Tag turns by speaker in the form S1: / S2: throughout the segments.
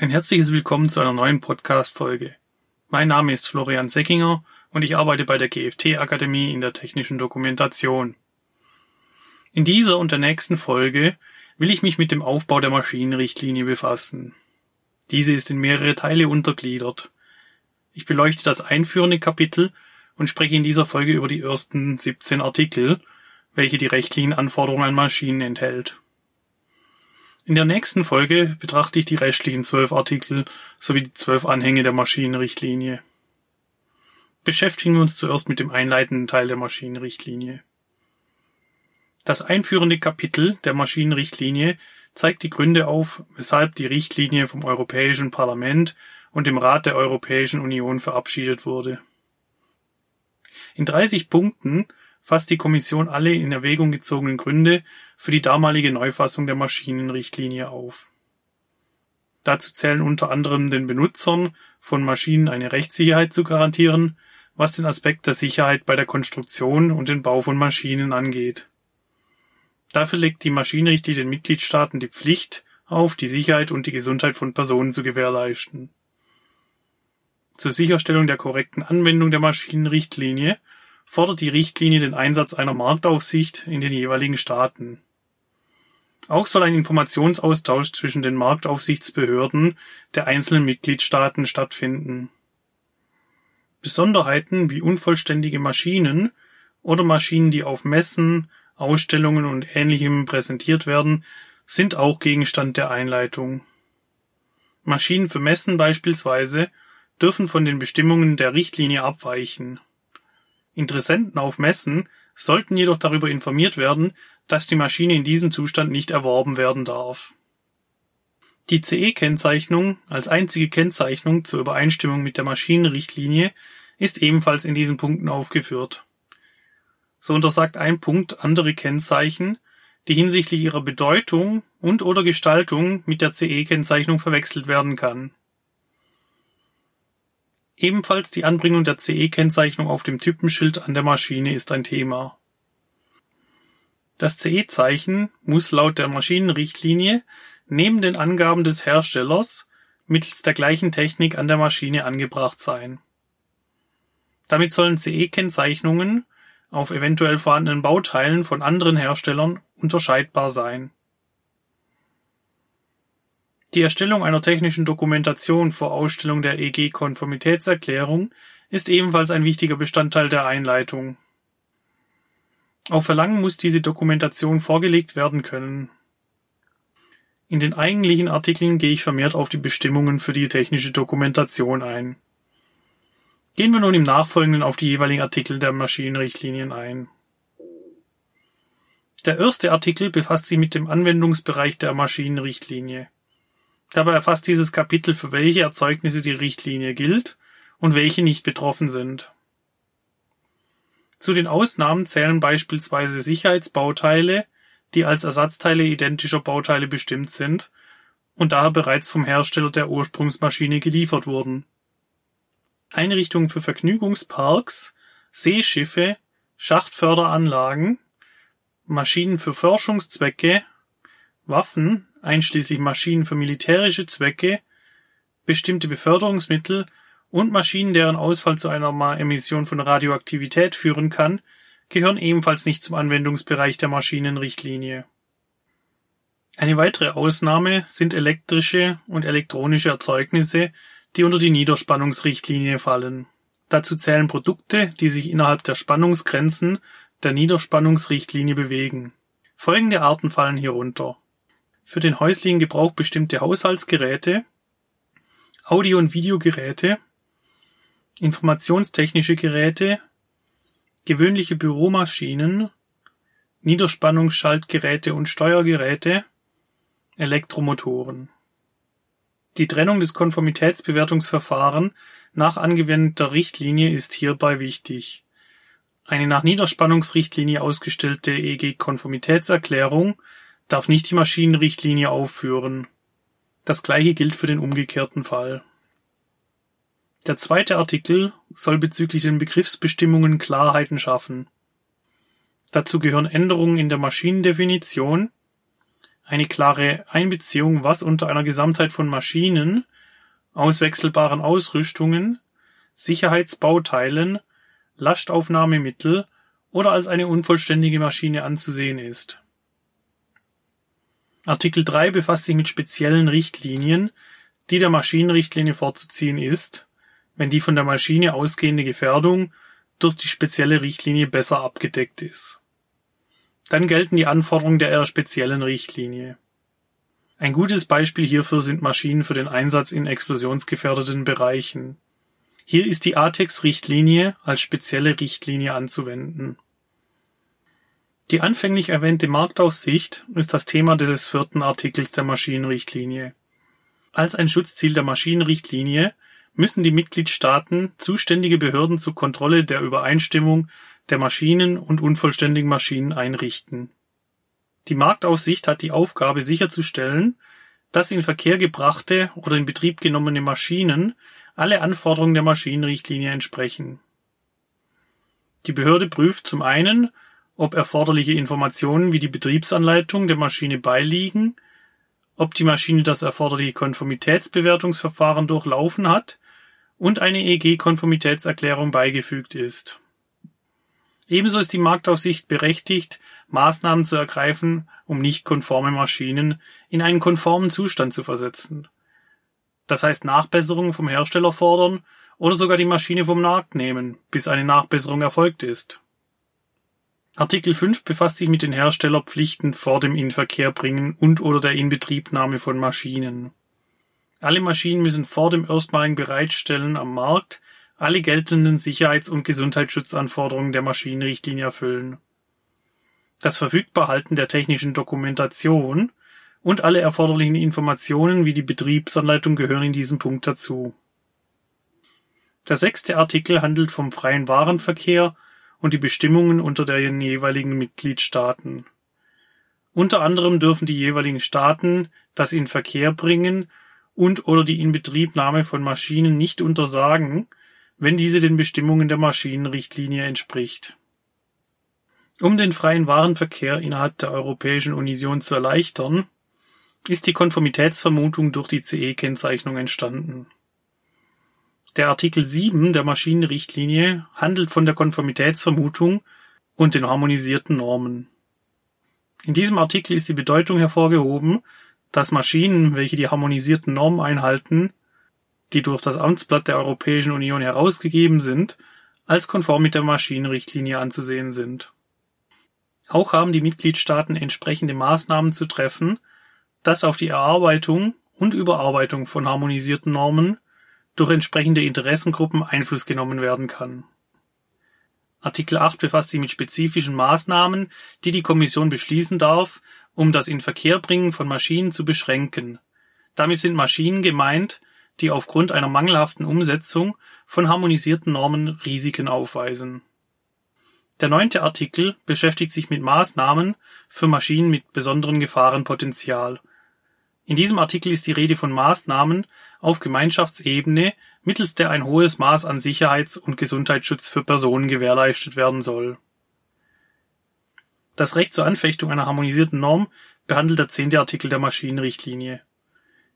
S1: Ein herzliches Willkommen zu einer neuen Podcast-Folge. Mein Name ist Florian Seckinger und ich arbeite bei der GFT-Akademie in der technischen Dokumentation. In dieser und der nächsten Folge will ich mich mit dem Aufbau der Maschinenrichtlinie befassen. Diese ist in mehrere Teile untergliedert. Ich beleuchte das einführende Kapitel und spreche in dieser Folge über die ersten 17 Artikel, welche die rechtlichen Anforderungen an Maschinen enthält. In der nächsten Folge betrachte ich die restlichen zwölf Artikel sowie die zwölf Anhänge der Maschinenrichtlinie. Beschäftigen wir uns zuerst mit dem einleitenden Teil der Maschinenrichtlinie. Das einführende Kapitel der Maschinenrichtlinie zeigt die Gründe auf, weshalb die Richtlinie vom Europäischen Parlament und dem Rat der Europäischen Union verabschiedet wurde. In 30 Punkten fasst die Kommission alle in Erwägung gezogenen Gründe für die damalige Neufassung der Maschinenrichtlinie auf. Dazu zählen unter anderem den Benutzern von Maschinen eine Rechtssicherheit zu garantieren, was den Aspekt der Sicherheit bei der Konstruktion und den Bau von Maschinen angeht. Dafür legt die Maschinenrichtlinie den Mitgliedstaaten die Pflicht auf, die Sicherheit und die Gesundheit von Personen zu gewährleisten. Zur Sicherstellung der korrekten Anwendung der Maschinenrichtlinie fordert die Richtlinie den Einsatz einer Marktaufsicht in den jeweiligen Staaten. Auch soll ein Informationsaustausch zwischen den Marktaufsichtsbehörden der einzelnen Mitgliedstaaten stattfinden. Besonderheiten wie unvollständige Maschinen oder Maschinen, die auf Messen, Ausstellungen und Ähnlichem präsentiert werden, sind auch Gegenstand der Einleitung. Maschinen für Messen beispielsweise dürfen von den Bestimmungen der Richtlinie abweichen Interessenten auf Messen sollten jedoch darüber informiert werden, dass die Maschine in diesem Zustand nicht erworben werden darf. Die CE-Kennzeichnung als einzige Kennzeichnung zur Übereinstimmung mit der Maschinenrichtlinie ist ebenfalls in diesen Punkten aufgeführt. So untersagt ein Punkt andere Kennzeichen, die hinsichtlich ihrer Bedeutung und oder Gestaltung mit der CE-Kennzeichnung verwechselt werden kann Ebenfalls die Anbringung der CE-Kennzeichnung auf dem Typenschild an der Maschine ist ein Thema. Das CE-Zeichen muss laut der Maschinenrichtlinie neben den Angaben des Herstellers mittels der gleichen Technik an der Maschine angebracht sein. Damit sollen CE-Kennzeichnungen auf eventuell vorhandenen Bauteilen von anderen Herstellern unterscheidbar sein die Erstellung einer technischen Dokumentation vor Ausstellung der EG-Konformitätserklärung ist ebenfalls ein wichtiger Bestandteil der Einleitung. Auf Verlangen muss diese Dokumentation vorgelegt werden können. In den eigentlichen Artikeln gehe ich vermehrt auf die Bestimmungen für die technische Dokumentation ein. Gehen wir nun im Nachfolgenden auf die jeweiligen Artikel der Maschinenrichtlinien ein. Der erste Artikel befasst sich mit dem Anwendungsbereich der Maschinenrichtlinie. Dabei erfasst dieses Kapitel, für welche Erzeugnisse die Richtlinie gilt und welche nicht betroffen sind. Zu den Ausnahmen zählen beispielsweise Sicherheitsbauteile, die als Ersatzteile identischer Bauteile bestimmt sind und daher bereits vom Hersteller der Ursprungsmaschine geliefert wurden. Einrichtungen für Vergnügungsparks, Seeschiffe, Schachtförderanlagen, Maschinen für Forschungszwecke, Waffen, einschließlich Maschinen für militärische Zwecke, bestimmte Beförderungsmittel und Maschinen, deren Ausfall zu einer Emission von Radioaktivität führen kann, gehören ebenfalls nicht zum Anwendungsbereich der Maschinenrichtlinie. Eine weitere Ausnahme sind elektrische und elektronische Erzeugnisse, die unter die Niederspannungsrichtlinie fallen. Dazu zählen Produkte, die sich innerhalb der Spannungsgrenzen der Niederspannungsrichtlinie bewegen. Folgende Arten fallen hierunter für den häuslichen Gebrauch bestimmte Haushaltsgeräte, Audio- und Videogeräte, informationstechnische Geräte, gewöhnliche Büromaschinen, Niederspannungsschaltgeräte und Steuergeräte, Elektromotoren. Die Trennung des Konformitätsbewertungsverfahren nach angewendter Richtlinie ist hierbei wichtig. Eine nach Niederspannungsrichtlinie ausgestellte EG-Konformitätserklärung darf nicht die Maschinenrichtlinie aufführen. Das gleiche gilt für den umgekehrten Fall. Der zweite Artikel soll bezüglich den Begriffsbestimmungen Klarheiten schaffen. Dazu gehören Änderungen in der Maschinendefinition, eine klare Einbeziehung, was unter einer Gesamtheit von Maschinen, auswechselbaren Ausrüstungen, Sicherheitsbauteilen, Lastaufnahmemittel oder als eine unvollständige Maschine anzusehen ist. Artikel 3 befasst sich mit speziellen Richtlinien, die der Maschinenrichtlinie vorzuziehen ist, wenn die von der Maschine ausgehende Gefährdung durch die spezielle Richtlinie besser abgedeckt ist. Dann gelten die Anforderungen der eher speziellen Richtlinie. Ein gutes Beispiel hierfür sind Maschinen für den Einsatz in explosionsgefährdeten Bereichen. Hier ist die ATEX-Richtlinie als spezielle Richtlinie anzuwenden. Die anfänglich erwähnte Marktaufsicht ist das Thema des vierten Artikels der Maschinenrichtlinie. Als ein Schutzziel der Maschinenrichtlinie müssen die Mitgliedstaaten zuständige Behörden zur Kontrolle der Übereinstimmung der Maschinen und unvollständigen Maschinen einrichten. Die Marktaufsicht hat die Aufgabe sicherzustellen, dass in Verkehr gebrachte oder in Betrieb genommene Maschinen alle Anforderungen der Maschinenrichtlinie entsprechen. Die Behörde prüft zum einen, ob erforderliche Informationen wie die Betriebsanleitung der Maschine beiliegen, ob die Maschine das erforderliche Konformitätsbewertungsverfahren durchlaufen hat und eine EG-Konformitätserklärung beigefügt ist. Ebenso ist die Marktaufsicht berechtigt, Maßnahmen zu ergreifen, um nicht konforme Maschinen in einen konformen Zustand zu versetzen. Das heißt Nachbesserungen vom Hersteller fordern oder sogar die Maschine vom Markt nehmen, bis eine Nachbesserung erfolgt ist. Artikel 5 befasst sich mit den Herstellerpflichten vor dem Inverkehrbringen und/oder der Inbetriebnahme von Maschinen. Alle Maschinen müssen vor dem erstmaligen Bereitstellen am Markt alle geltenden Sicherheits- und Gesundheitsschutzanforderungen der Maschinenrichtlinie erfüllen. Das Verfügbarhalten der technischen Dokumentation und alle erforderlichen Informationen wie die Betriebsanleitung gehören in diesem Punkt dazu. Der sechste Artikel handelt vom freien Warenverkehr und die Bestimmungen unter den jeweiligen Mitgliedstaaten. Unter anderem dürfen die jeweiligen Staaten das Inverkehrbringen und/oder die Inbetriebnahme von Maschinen nicht untersagen, wenn diese den Bestimmungen der Maschinenrichtlinie entspricht. Um den freien Warenverkehr innerhalb der Europäischen Union zu erleichtern, ist die Konformitätsvermutung durch die CE-Kennzeichnung entstanden der Artikel 7 der Maschinenrichtlinie handelt von der Konformitätsvermutung und den harmonisierten Normen. In diesem Artikel ist die Bedeutung hervorgehoben, dass Maschinen, welche die harmonisierten Normen einhalten, die durch das Amtsblatt der Europäischen Union herausgegeben sind, als konform mit der Maschinenrichtlinie anzusehen sind. Auch haben die Mitgliedstaaten entsprechende Maßnahmen zu treffen, dass auf die Erarbeitung und Überarbeitung von harmonisierten Normen durch entsprechende Interessengruppen Einfluss genommen werden kann. Artikel 8 befasst sich mit spezifischen Maßnahmen, die die Kommission beschließen darf, um das Inverkehrbringen von Maschinen zu beschränken. Damit sind Maschinen gemeint, die aufgrund einer mangelhaften Umsetzung von harmonisierten Normen Risiken aufweisen. Der neunte Artikel beschäftigt sich mit Maßnahmen für Maschinen mit besonderem Gefahrenpotenzial in diesem Artikel ist die Rede von Maßnahmen auf Gemeinschaftsebene, mittels der ein hohes Maß an Sicherheits- und Gesundheitsschutz für Personen gewährleistet werden soll. Das Recht zur Anfechtung einer harmonisierten Norm behandelt der zehnte Artikel der Maschinenrichtlinie.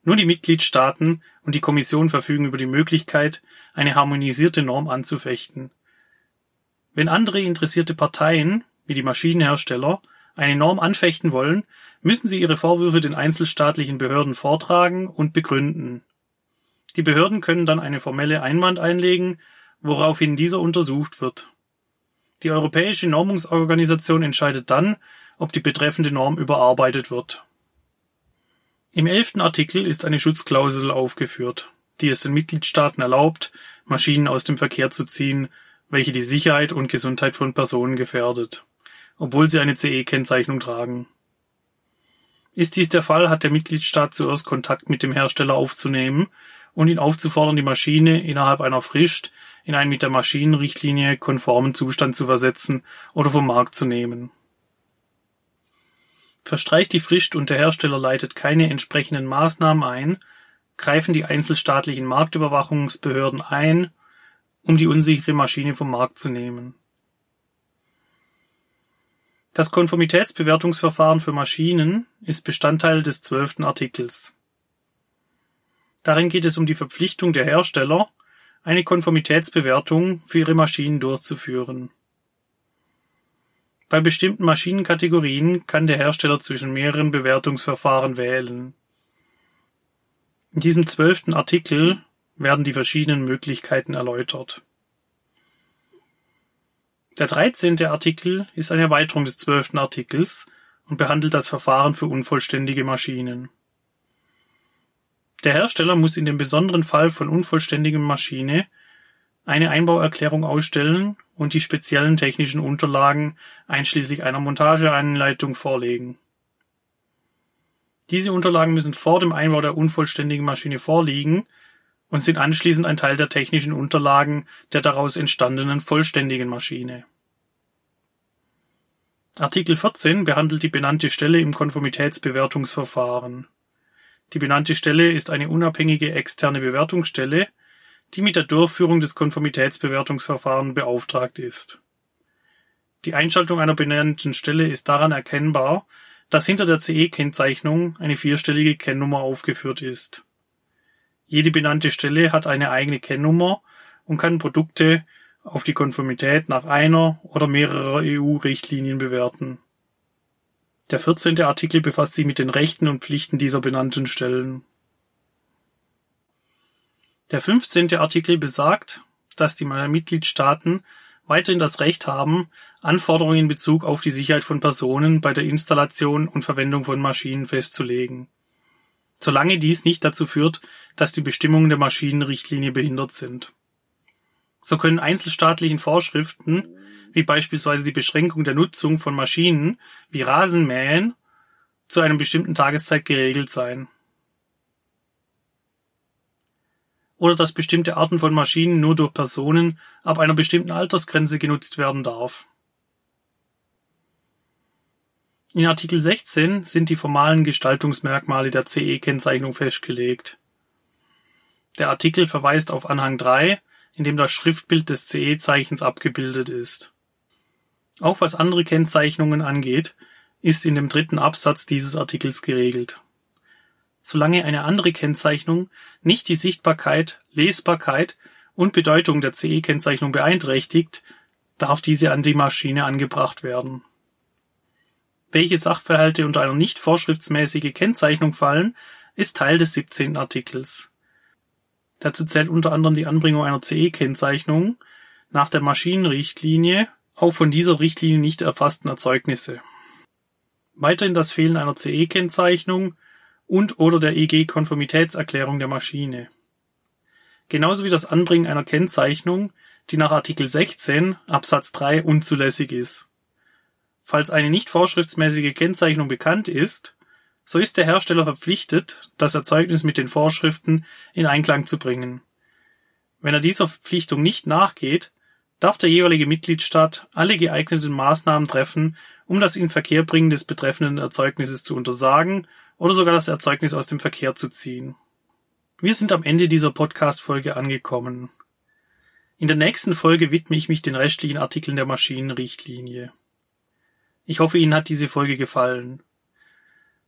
S1: Nur die Mitgliedstaaten und die Kommission verfügen über die Möglichkeit, eine harmonisierte Norm anzufechten. Wenn andere interessierte Parteien, wie die Maschinenhersteller, eine Norm anfechten wollen, müssen sie ihre Vorwürfe den einzelstaatlichen Behörden vortragen und begründen. Die Behörden können dann eine formelle Einwand einlegen, woraufhin dieser untersucht wird. Die Europäische Normungsorganisation entscheidet dann, ob die betreffende Norm überarbeitet wird. Im elften Artikel ist eine Schutzklausel aufgeführt, die es den Mitgliedstaaten erlaubt, Maschinen aus dem Verkehr zu ziehen, welche die Sicherheit und Gesundheit von Personen gefährdet, obwohl sie eine CE-Kennzeichnung tragen. Ist dies der Fall, hat der Mitgliedstaat zuerst Kontakt mit dem Hersteller aufzunehmen und ihn aufzufordern, die Maschine innerhalb einer Frist in einen mit der Maschinenrichtlinie konformen Zustand zu versetzen oder vom Markt zu nehmen. Verstreicht die Frist und der Hersteller leitet keine entsprechenden Maßnahmen ein, greifen die einzelstaatlichen Marktüberwachungsbehörden ein, um die unsichere Maschine vom Markt zu nehmen Das Konformitätsbewertungsverfahren für Maschinen ist Bestandteil des zwölften Artikels. Darin geht es um die Verpflichtung der Hersteller, eine Konformitätsbewertung für ihre Maschinen durchzuführen. Bei bestimmten Maschinenkategorien kann der Hersteller zwischen mehreren Bewertungsverfahren wählen. In diesem zwölften Artikel werden die verschiedenen Möglichkeiten erläutert. Der dreizehnte Artikel ist eine Erweiterung des zwölften Artikels und behandelt das Verfahren für unvollständige Maschinen. Der Hersteller muss in dem besonderen Fall von unvollständigen Maschine eine Einbauerklärung ausstellen und die speziellen technischen Unterlagen einschließlich einer Montageanleitung vorlegen. Diese Unterlagen müssen vor dem Einbau der unvollständigen Maschine vorliegen und sind anschließend ein Teil der technischen Unterlagen der daraus entstandenen vollständigen Maschine. Artikel 14 behandelt die benannte Stelle im Konformitätsbewertungsverfahren. Die benannte Stelle ist eine unabhängige externe Bewertungsstelle, die mit der Durchführung des Konformitätsbewertungsverfahrens beauftragt ist. Die Einschaltung einer benannten Stelle ist daran erkennbar, dass hinter der CE-Kennzeichnung eine vierstellige Kennnummer aufgeführt ist. Jede benannte Stelle hat eine eigene Kennnummer und kann Produkte auf die Konformität nach einer oder mehrerer EU-Richtlinien bewerten. Der 14. Artikel befasst sich mit den Rechten und Pflichten dieser benannten Stellen. Der 15. Artikel besagt, dass die Mitgliedstaaten weiterhin das Recht haben, Anforderungen in Bezug auf die Sicherheit von Personen bei der Installation und Verwendung von Maschinen festzulegen solange dies nicht dazu führt, dass die Bestimmungen der Maschinenrichtlinie behindert sind. So können einzelstaatlichen Vorschriften, wie beispielsweise die Beschränkung der Nutzung von Maschinen wie Rasenmähen, zu einer bestimmten Tageszeit geregelt sein. Oder dass bestimmte Arten von Maschinen nur durch Personen ab einer bestimmten Altersgrenze genutzt werden darf. In Artikel 16 sind die formalen Gestaltungsmerkmale der CE-Kennzeichnung festgelegt. Der Artikel verweist auf Anhang 3, in dem das Schriftbild des CE-Zeichens abgebildet ist. Auch was andere Kennzeichnungen angeht, ist in dem dritten Absatz dieses Artikels geregelt. Solange eine andere Kennzeichnung nicht die Sichtbarkeit, Lesbarkeit und Bedeutung der CE-Kennzeichnung beeinträchtigt, darf diese an die Maschine angebracht werden welche Sachverhalte unter eine nicht vorschriftsmäßige Kennzeichnung fallen, ist Teil des 17. Artikels. Dazu zählt unter anderem die Anbringung einer CE-Kennzeichnung nach der Maschinenrichtlinie auf von dieser Richtlinie nicht erfassten Erzeugnisse. Weiterhin das Fehlen einer CE-Kennzeichnung und oder der EG-Konformitätserklärung der Maschine. Genauso wie das Anbringen einer Kennzeichnung, die nach Artikel 16 Absatz 3 unzulässig ist Falls eine nicht vorschriftsmäßige Kennzeichnung bekannt ist, so ist der Hersteller verpflichtet, das Erzeugnis mit den Vorschriften in Einklang zu bringen. Wenn er dieser Verpflichtung nicht nachgeht, darf der jeweilige Mitgliedstaat alle geeigneten Maßnahmen treffen, um das Inverkehrbringen des betreffenden Erzeugnisses zu untersagen oder sogar das Erzeugnis aus dem Verkehr zu ziehen. Wir sind am Ende dieser Podcast-Folge angekommen. In der nächsten Folge widme ich mich den restlichen Artikeln der Maschinenrichtlinie. Ich hoffe, Ihnen hat diese Folge gefallen.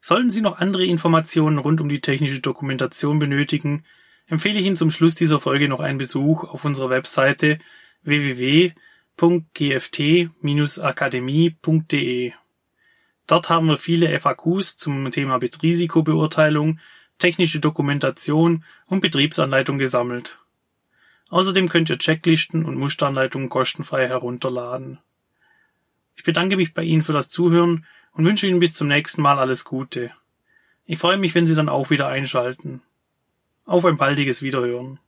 S1: Sollten Sie noch andere Informationen rund um die technische Dokumentation benötigen, empfehle ich Ihnen zum Schluss dieser Folge noch einen Besuch auf unserer Webseite www.gft-akademie.de. Dort haben wir viele FAQs zum Thema Risikobeurteilung, technische Dokumentation und Betriebsanleitung gesammelt. Außerdem könnt ihr Checklisten und Musteranleitungen kostenfrei herunterladen. Ich bedanke mich bei Ihnen für das Zuhören und wünsche Ihnen bis zum nächsten Mal alles Gute. Ich freue mich, wenn Sie dann auch wieder einschalten. Auf ein baldiges Wiederhören.